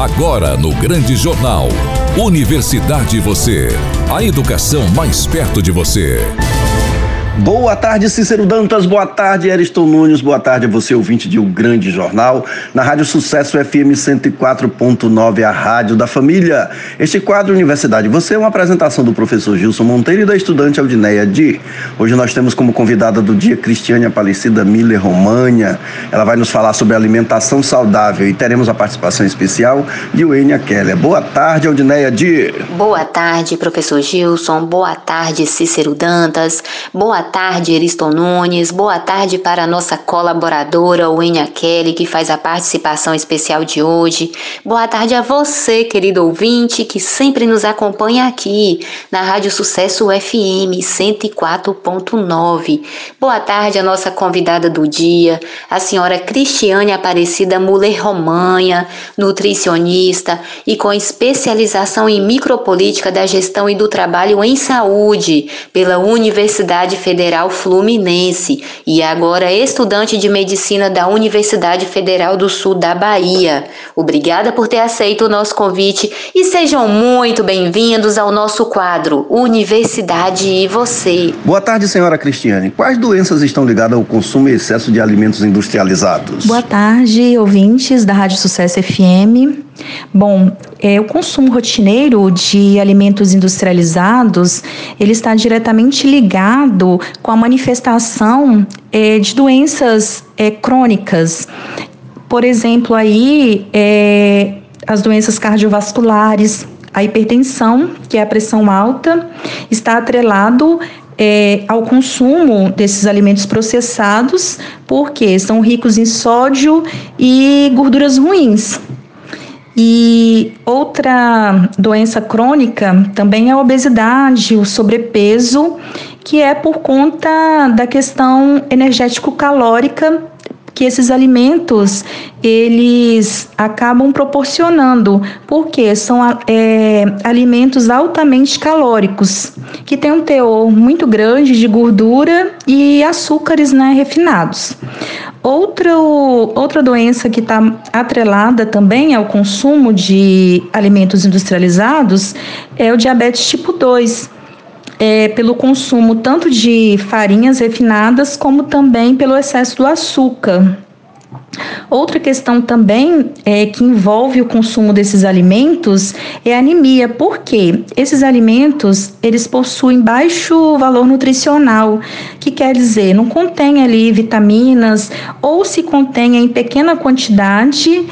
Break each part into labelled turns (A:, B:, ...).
A: Agora no Grande Jornal. Universidade Você. A educação mais perto de você.
B: Boa tarde, Cícero Dantas. Boa tarde, Ariston Nunes. Boa tarde a você, ouvinte de O Grande Jornal, na Rádio Sucesso FM 104.9, a rádio da família. Este quadro Universidade Você é uma apresentação do professor Gilson Monteiro e da estudante Aldineia Di. Hoje nós temos como convidada do dia Cristiane Aparecida Miller România. Ela vai nos falar sobre alimentação saudável e teremos a participação especial de Wênia Keller. Boa tarde, Aldineia Di.
C: Boa tarde, professor Gilson. Boa tarde, Cícero Dantas. Boa tarde, Ariston Nunes. Boa tarde para a nossa colaboradora, Wênia Kelly, que faz a participação especial de hoje. Boa tarde a você, querido ouvinte, que sempre nos acompanha aqui na Rádio Sucesso FM 104.9. Boa tarde a nossa convidada do dia, a senhora Cristiane Aparecida Muller Romanha, nutricionista e com especialização em micropolítica da gestão e do trabalho em saúde pela Universidade Federal Fluminense e agora estudante de medicina da Universidade Federal do Sul da Bahia. Obrigada por ter aceito o nosso convite e sejam muito bem-vindos ao nosso quadro Universidade e Você.
B: Boa tarde, senhora Cristiane. Quais doenças estão ligadas ao consumo e excesso de alimentos industrializados?
D: Boa tarde, ouvintes da Rádio Sucesso FM. Bom, é, o consumo rotineiro de alimentos industrializados ele está diretamente ligado com a manifestação é, de doenças é, crônicas. Por exemplo, aí é, as doenças cardiovasculares, a hipertensão, que é a pressão alta, está atrelado é, ao consumo desses alimentos processados, porque são ricos em sódio e gorduras ruins. E outra doença crônica também é a obesidade, o sobrepeso, que é por conta da questão energético-calórica que esses alimentos eles acabam proporcionando, porque são é, alimentos altamente calóricos, que têm um teor muito grande de gordura e açúcares né, refinados. Outro, outra doença que está atrelada também ao consumo de alimentos industrializados é o diabetes tipo 2 é, pelo consumo tanto de farinhas refinadas como também pelo excesso do açúcar. Outra questão também é, que envolve o consumo desses alimentos é anemia, porque esses alimentos eles possuem baixo valor nutricional, que quer dizer não contém ali vitaminas ou se contém em pequena quantidade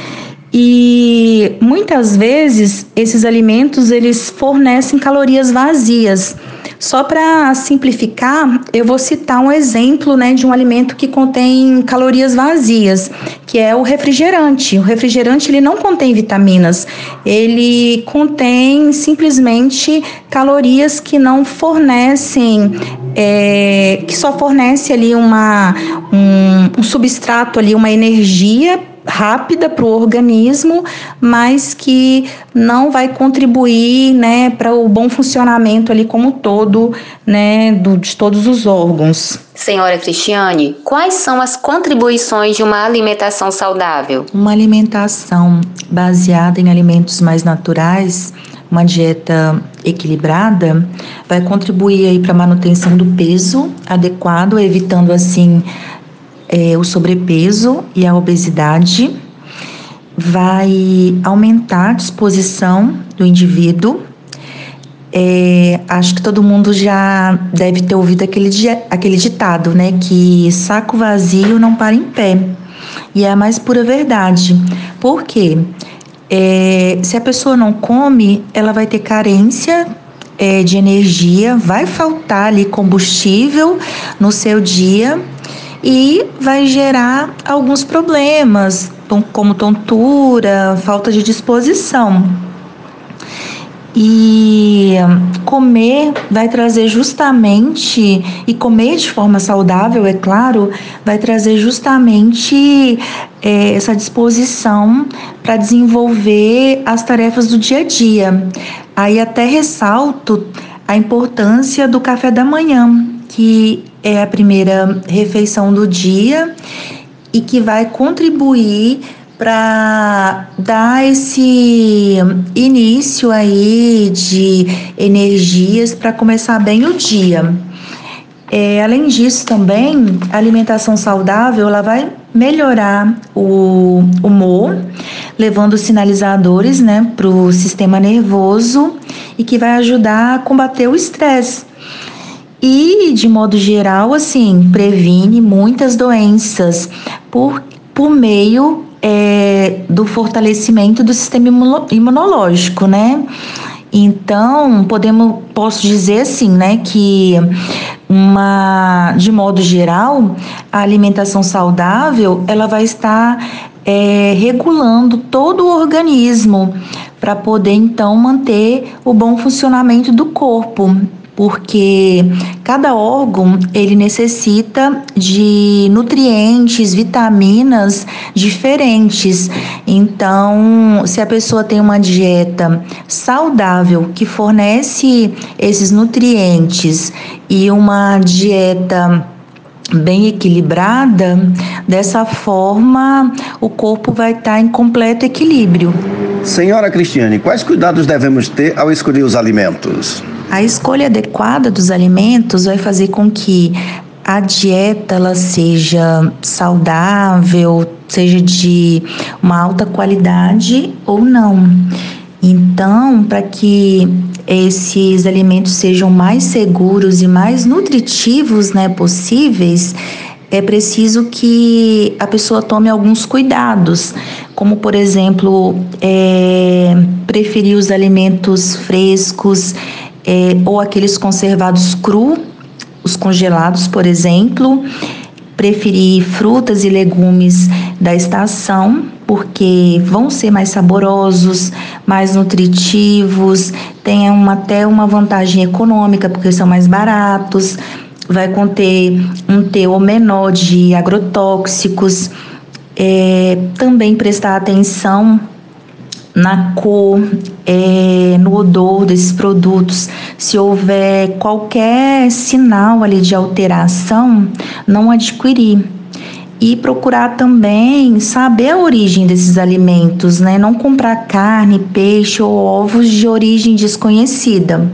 D: e muitas vezes esses alimentos eles fornecem calorias vazias. Só para simplificar, eu vou citar um exemplo né, de um alimento que contém calorias vazias, que é o refrigerante. O refrigerante ele não contém vitaminas, ele contém simplesmente calorias que não fornecem, é, que só fornece ali uma, um, um substrato ali, uma energia rápida para o organismo, mas que não vai contribuir, né, para o bom funcionamento ali como todo, né, do, de todos os órgãos.
C: Senhora Cristiane, quais são as contribuições de uma alimentação saudável?
D: Uma alimentação baseada em alimentos mais naturais, uma dieta equilibrada, vai contribuir aí para a manutenção do peso adequado, evitando assim é, o sobrepeso e a obesidade, vai aumentar a disposição do indivíduo. É, acho que todo mundo já deve ter ouvido aquele, aquele ditado, né? Que saco vazio não para em pé. E é a mais pura verdade. Por quê? É, se a pessoa não come, ela vai ter carência é, de energia, vai faltar ali combustível no seu dia e vai gerar alguns problemas, como tontura, falta de disposição. E comer vai trazer justamente, e comer de forma saudável, é claro, vai trazer justamente é, essa disposição para desenvolver as tarefas do dia a dia. Aí até ressalto a importância do café da manhã, que é a primeira refeição do dia e que vai contribuir para dar esse início aí de energias para começar bem o dia. É, além disso, também a alimentação saudável ela vai melhorar o humor, levando sinalizadores né, para o sistema nervoso e que vai ajudar a combater o estresse. E, de modo geral, assim, previne muitas doenças por, por meio é, do fortalecimento do sistema imunológico, né? Então, podemos, posso dizer assim, né, que uma, de modo geral, a alimentação saudável, ela vai estar é, regulando todo o organismo para poder então manter o bom funcionamento do corpo porque cada órgão ele necessita de nutrientes, vitaminas diferentes. Então, se a pessoa tem uma dieta saudável que fornece esses nutrientes e uma dieta bem equilibrada, dessa forma o corpo vai estar em completo equilíbrio.
B: Senhora Cristiane, quais cuidados devemos ter ao escolher os alimentos?
D: A escolha adequada dos alimentos vai fazer com que a dieta ela seja saudável, seja de uma alta qualidade ou não. Então, para que esses alimentos sejam mais seguros e mais nutritivos, né, possíveis, é preciso que a pessoa tome alguns cuidados, como por exemplo, é, preferir os alimentos frescos, é, ou aqueles conservados cru, os congelados, por exemplo. Preferir frutas e legumes da estação, porque vão ser mais saborosos, mais nutritivos, tem uma, até uma vantagem econômica, porque são mais baratos, vai conter um teor menor de agrotóxicos. É, também prestar atenção na cor, é, no odor desses produtos. Se houver qualquer sinal ali de alteração, não adquirir. E procurar também saber a origem desses alimentos, né? Não comprar carne, peixe ou ovos de origem desconhecida.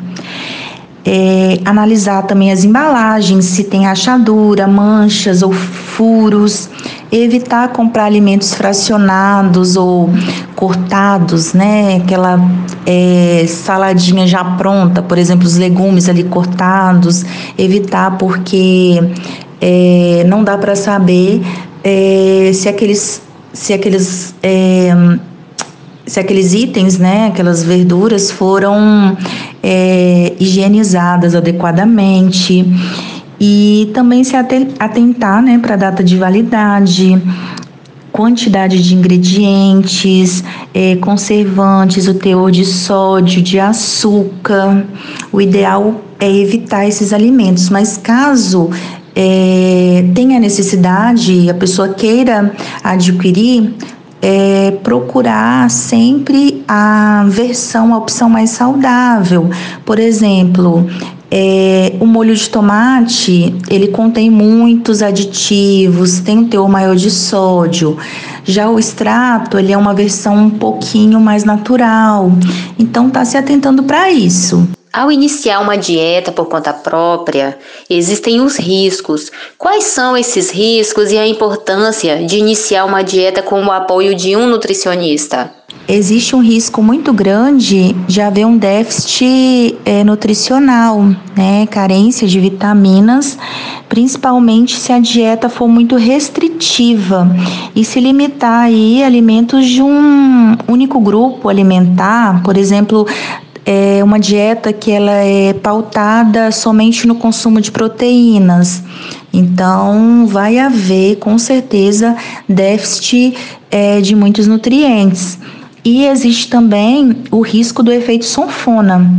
D: É, analisar também as embalagens, se tem rachadura, manchas ou furos evitar comprar alimentos fracionados ou cortados, né? Aquela é, saladinha já pronta, por exemplo, os legumes ali cortados, evitar porque é, não dá para saber é, se aqueles se aqueles é, se aqueles itens, né, aquelas verduras foram é, higienizadas adequadamente e também se atentar né, para a data de validade, quantidade de ingredientes, é, conservantes, o teor de sódio, de açúcar. O ideal é evitar esses alimentos, mas caso é, tenha necessidade, a pessoa queira adquirir, é, procurar sempre a versão, a opção mais saudável. Por exemplo, é, o molho de tomate, ele contém muitos aditivos, tem um teor maior de sódio. Já o extrato, ele é uma versão um pouquinho mais natural. Então, tá se atentando para isso.
C: Ao iniciar uma dieta por conta própria, existem os riscos. Quais são esses riscos e a importância de iniciar uma dieta com o apoio de um nutricionista?
D: existe um risco muito grande de haver um déficit é, nutricional, né, carência de vitaminas, principalmente se a dieta for muito restritiva e se limitar aí alimentos de um único grupo alimentar, por exemplo, é uma dieta que ela é pautada somente no consumo de proteínas. Então, vai haver com certeza déficit é, de muitos nutrientes. E existe também o risco do efeito sanfona.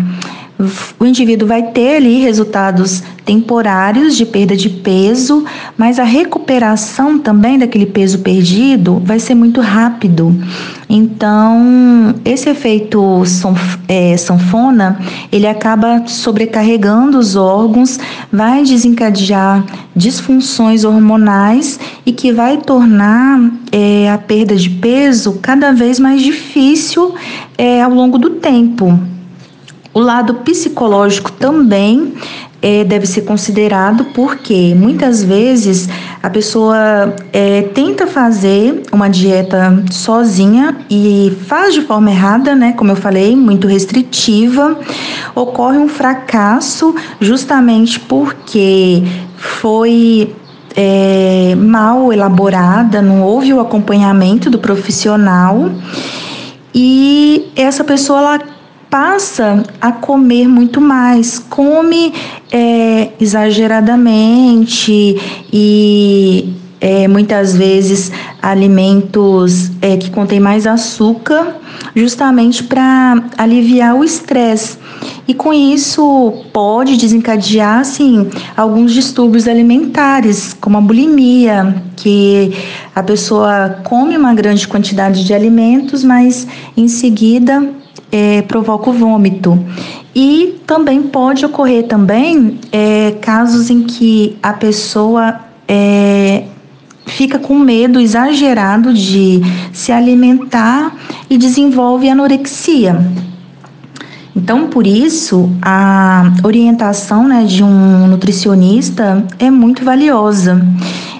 D: O indivíduo vai ter ali resultados temporários de perda de peso, mas a recuperação também daquele peso perdido vai ser muito rápido. Então, esse efeito é, sanfona, ele acaba sobrecarregando os órgãos, vai desencadear disfunções hormonais e que vai tornar é, a perda de peso cada vez mais difícil é, ao longo do tempo. O lado psicológico também é, deve ser considerado porque muitas vezes a pessoa é, tenta fazer uma dieta sozinha e faz de forma errada, né? Como eu falei, muito restritiva. Ocorre um fracasso justamente porque foi é, mal elaborada, não houve o acompanhamento do profissional e essa pessoa ela passa a comer muito mais, come é, exageradamente e é, muitas vezes alimentos é, que contêm mais açúcar, justamente para aliviar o estresse. E com isso pode desencadear assim, alguns distúrbios alimentares, como a bulimia, que a pessoa come uma grande quantidade de alimentos, mas em seguida é, provoca o vômito. E também pode ocorrer também é, casos em que a pessoa é, fica com medo exagerado de se alimentar e desenvolve anorexia. Então, por isso, a orientação né, de um nutricionista é muito valiosa.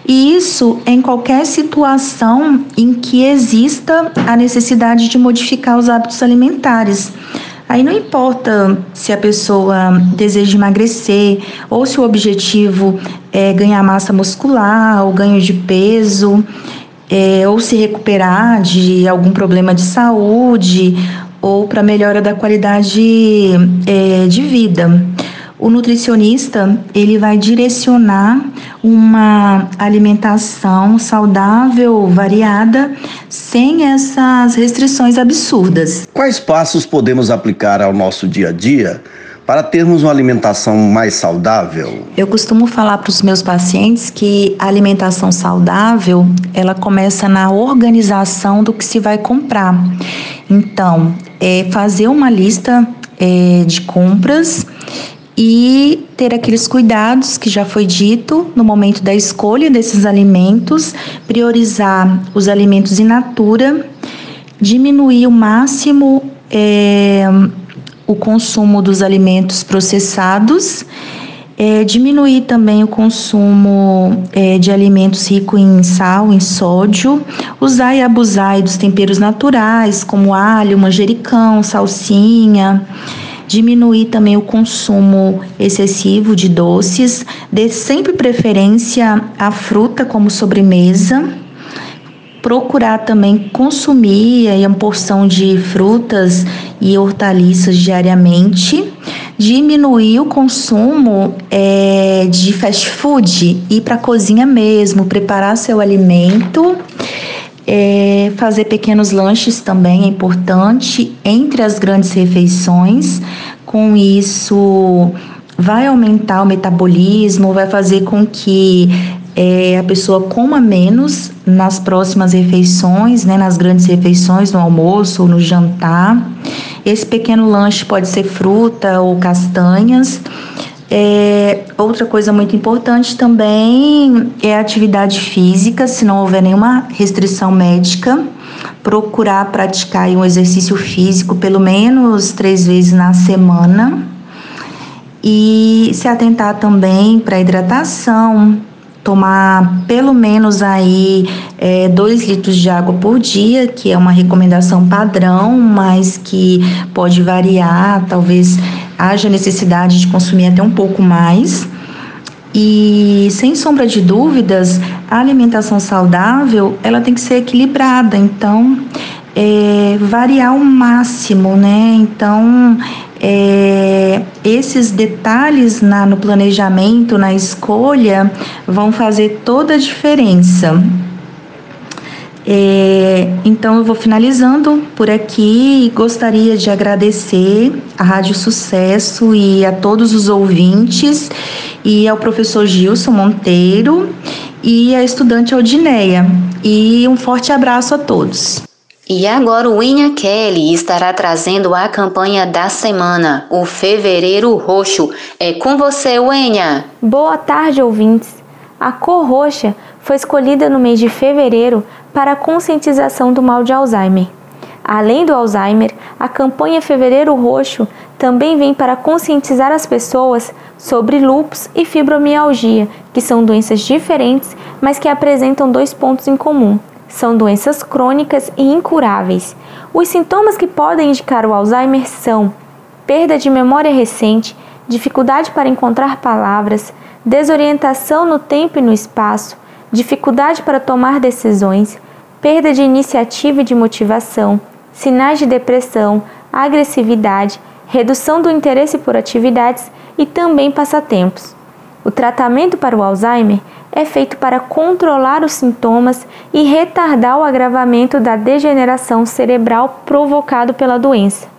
D: E isso em qualquer situação em que exista a necessidade de modificar os hábitos alimentares. Aí não importa se a pessoa deseja emagrecer ou se o objetivo é ganhar massa muscular ou ganho de peso, é, ou se recuperar de algum problema de saúde ou para melhora da qualidade é, de vida o nutricionista ele vai direcionar uma alimentação saudável, variada, sem essas restrições absurdas.
B: Quais passos podemos aplicar ao nosso dia a dia para termos uma alimentação mais saudável?
D: Eu costumo falar para os meus pacientes que a alimentação saudável ela começa na organização do que se vai comprar. Então, é fazer uma lista é, de compras e ter aqueles cuidados que já foi dito no momento da escolha desses alimentos, priorizar os alimentos in natura, diminuir o máximo é, o consumo dos alimentos processados, é, diminuir também o consumo é, de alimentos ricos em sal, em sódio, usar e abusar dos temperos naturais, como alho, manjericão, salsinha diminuir também o consumo excessivo de doces, dê sempre preferência à fruta como sobremesa, procurar também consumir aí, uma porção de frutas e hortaliças diariamente, diminuir o consumo é, de fast food, ir para a cozinha mesmo, preparar seu alimento é, fazer pequenos lanches também é importante entre as grandes refeições. Com isso, vai aumentar o metabolismo, vai fazer com que é, a pessoa coma menos nas próximas refeições, né, nas grandes refeições, no almoço ou no jantar. Esse pequeno lanche pode ser fruta ou castanhas. É, outra coisa muito importante também é a atividade física, se não houver nenhuma restrição médica, procurar praticar um exercício físico pelo menos três vezes na semana e se atentar também para hidratação, tomar pelo menos aí é, dois litros de água por dia, que é uma recomendação padrão, mas que pode variar, talvez haja necessidade de consumir até um pouco mais. E sem sombra de dúvidas, a alimentação saudável ela tem que ser equilibrada. Então, é, variar ao máximo, né? Então, é, esses detalhes na, no planejamento, na escolha, vão fazer toda a diferença. É, então eu vou finalizando por aqui e gostaria de agradecer à Rádio Sucesso e a todos os ouvintes e ao professor Gilson Monteiro e à estudante Aldineia. E um forte abraço a todos.
C: E agora o Inha Kelly estará trazendo a campanha da semana, o Fevereiro Roxo. É com você, Wenha.
E: Boa tarde, ouvintes. A cor roxa foi escolhida no mês de fevereiro para a conscientização do mal de Alzheimer. Além do Alzheimer, a campanha Fevereiro Roxo também vem para conscientizar as pessoas sobre lúpus e fibromialgia, que são doenças diferentes, mas que apresentam dois pontos em comum. São doenças crônicas e incuráveis. Os sintomas que podem indicar o Alzheimer são perda de memória recente, dificuldade para encontrar palavras, desorientação no tempo e no espaço, dificuldade para tomar decisões, perda de iniciativa e de motivação, sinais de depressão, agressividade, redução do interesse por atividades e também passatempos. O tratamento para o Alzheimer é feito para controlar os sintomas e retardar o agravamento da degeneração cerebral provocado pela doença.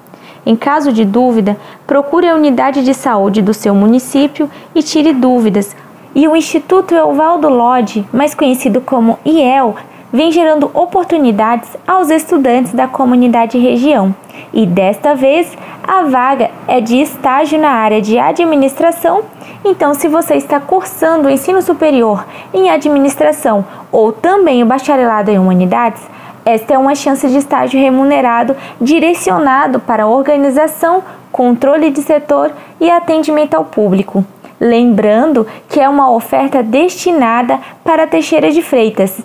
E: Em caso de dúvida, procure a unidade de saúde do seu município e tire dúvidas. E o Instituto Evaldo Lodge, mais conhecido como IEL, vem gerando oportunidades aos estudantes da comunidade região. E desta vez, a vaga é de estágio na área de administração. Então, se você está cursando o ensino superior em administração ou também o bacharelado em humanidades, esta é uma chance de estágio remunerado direcionado para organização, controle de setor e atendimento ao público. Lembrando que é uma oferta destinada para Teixeira de Freitas.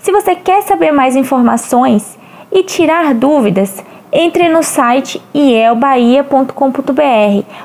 E: Se você quer saber mais informações e tirar dúvidas, entre no site ielbahia.com.br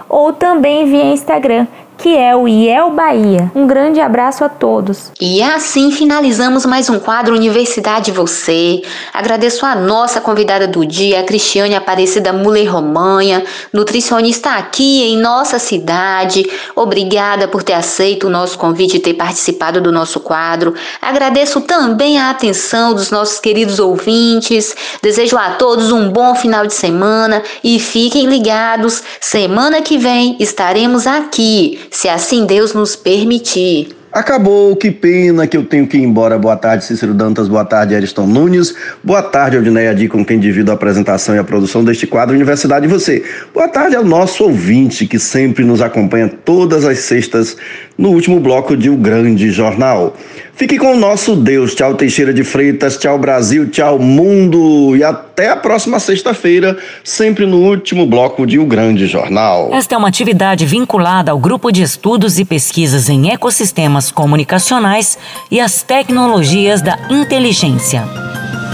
E: ou também via Instagram que é o IEL Bahia. Um grande abraço a todos.
C: E assim finalizamos mais um quadro Universidade Você. Agradeço a nossa convidada do dia, a Cristiane Aparecida Muller Romanha, nutricionista aqui em nossa cidade. Obrigada por ter aceito o nosso convite e ter participado do nosso quadro. Agradeço também a atenção dos nossos queridos ouvintes. Desejo a todos um bom final de semana e fiquem ligados. Semana que vem estaremos aqui se assim Deus nos permitir.
B: Acabou, que pena que eu tenho que ir embora. Boa tarde, Cícero Dantas. Boa tarde, Ariston Nunes. Boa tarde, Aldineia Di, com quem divido a apresentação e a produção deste quadro Universidade e Você. Boa tarde ao nosso ouvinte, que sempre nos acompanha todas as sextas no último bloco de O Grande Jornal. Fique com o nosso Deus. Tchau, Teixeira de Freitas. Tchau, Brasil. Tchau, mundo. E até a próxima sexta-feira, sempre no último bloco de O Grande Jornal.
F: Esta é uma atividade vinculada ao Grupo de Estudos e Pesquisas em Ecossistemas Comunicacionais e as Tecnologias da Inteligência.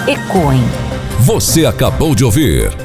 F: ECOEM.
A: Você acabou de ouvir.